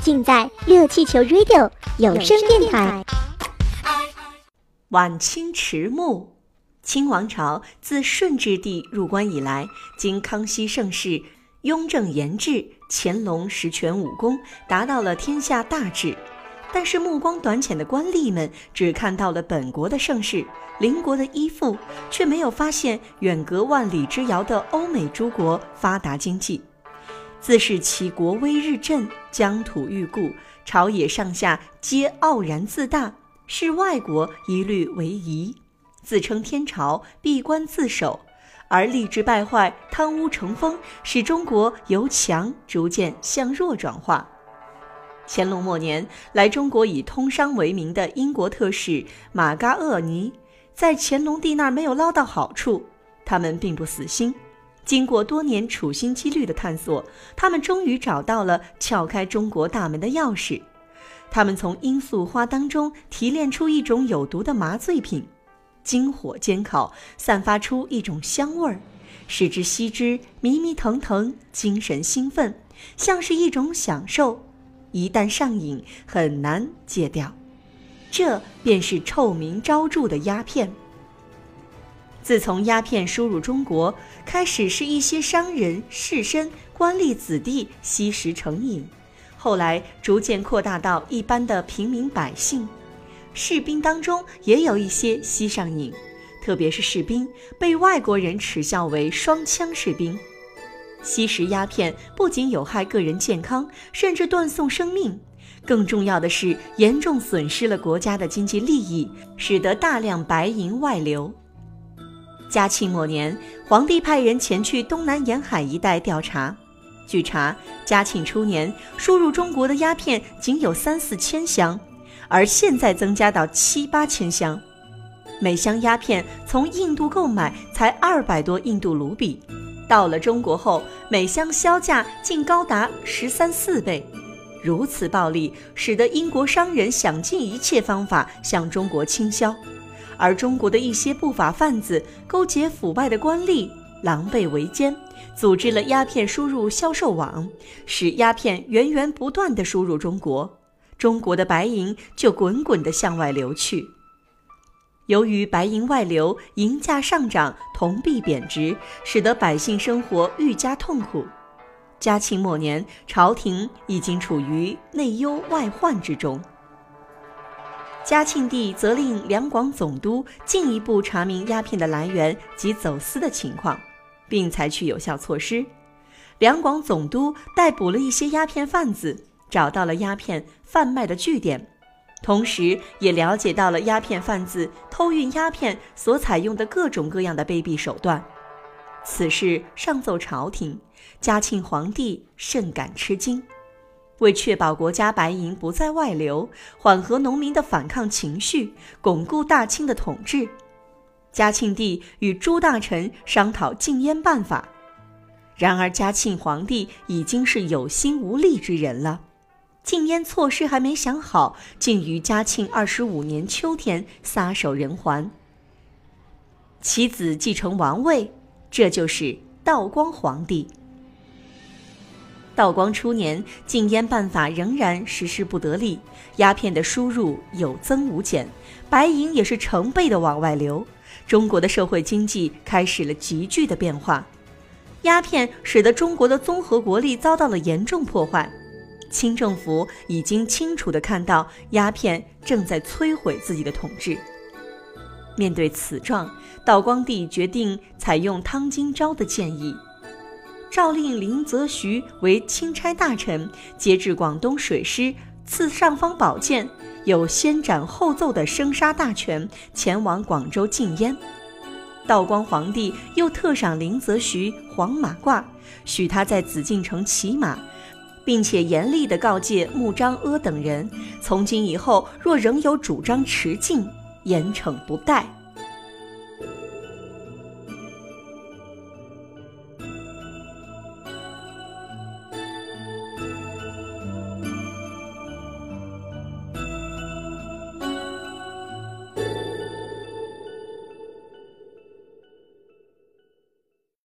尽在热气球 Radio 有声电台。晚清迟暮，清王朝自顺治帝入关以来，经康熙盛世、雍正严治、乾隆十全武功，达到了天下大治。但是目光短浅的官吏们只看到了本国的盛世、邻国的依附，却没有发现远隔万里之遥的欧美诸国发达经济。自是其国威日振，疆土欲固，朝野上下皆傲然自大。视外国一律为夷，自称天朝，闭关自守，而吏治败坏、贪污成风，使中国由强逐渐向弱转化。乾隆末年，来中国以通商为名的英国特使马嘎厄尼，在乾隆帝那儿没有捞到好处，他们并不死心。经过多年处心积虑的探索，他们终于找到了撬开中国大门的钥匙。他们从罂粟花当中提炼出一种有毒的麻醉品，经火煎烤，散发出一种香味儿，使之吸之迷迷腾腾，精神兴奋，像是一种享受。一旦上瘾，很难戒掉。这便是臭名昭著的鸦片。自从鸦片输入中国，开始是一些商人、士绅、官吏子弟吸食成瘾。后来逐渐扩大到一般的平民百姓，士兵当中也有一些吸上瘾，特别是士兵被外国人耻笑为“双枪士兵”。吸食鸦片不仅有害个人健康，甚至断送生命，更重要的是严重损失了国家的经济利益，使得大量白银外流。嘉庆末年，皇帝派人前去东南沿海一带调查。据查，嘉庆初年输入中国的鸦片仅有三四千箱，而现在增加到七八千箱。每箱鸦片从印度购买才二百多印度卢比，到了中国后，每箱销价竟高达十三四倍。如此暴利，使得英国商人想尽一切方法向中国倾销，而中国的一些不法贩子勾结腐败的官吏。狼狈为奸，组织了鸦片输入销售网，使鸦片源源不断地输入中国，中国的白银就滚滚地向外流去。由于白银外流，银价上涨，铜币贬值，使得百姓生活愈加痛苦。嘉庆末年，朝廷已经处于内忧外患之中。嘉庆帝责令两广总督进一步查明鸦片的来源及走私的情况。并采取有效措施，两广总督逮捕了一些鸦片贩子，找到了鸦片贩卖的据点，同时也了解到了鸦片贩子偷运鸦片所采用的各种各样的卑鄙手段。此事上奏朝廷，嘉庆皇帝甚感吃惊。为确保国家白银不再外流，缓和农民的反抗情绪，巩固大清的统治。嘉庆帝与诸大臣商讨禁烟办法，然而嘉庆皇帝已经是有心无力之人了，禁烟措施还没想好，竟于嘉庆二十五年秋天撒手人寰。其子继承王位，这就是道光皇帝。道光初年，禁烟办法仍然实施不得力，鸦片的输入有增无减，白银也是成倍的往外流。中国的社会经济开始了急剧的变化，鸦片使得中国的综合国力遭到了严重破坏。清政府已经清楚地看到鸦片正在摧毁自己的统治。面对此状，道光帝决定采用汤金昭的建议，诏令林则徐为钦差大臣，节制广东水师，赐尚方宝剑。有先斩后奏的生杀大权，前往广州禁烟。道光皇帝又特赏林则徐黄马褂，许他在紫禁城骑马，并且严厉地告诫穆彰阿等人：从今以后，若仍有主张持禁，严惩不贷。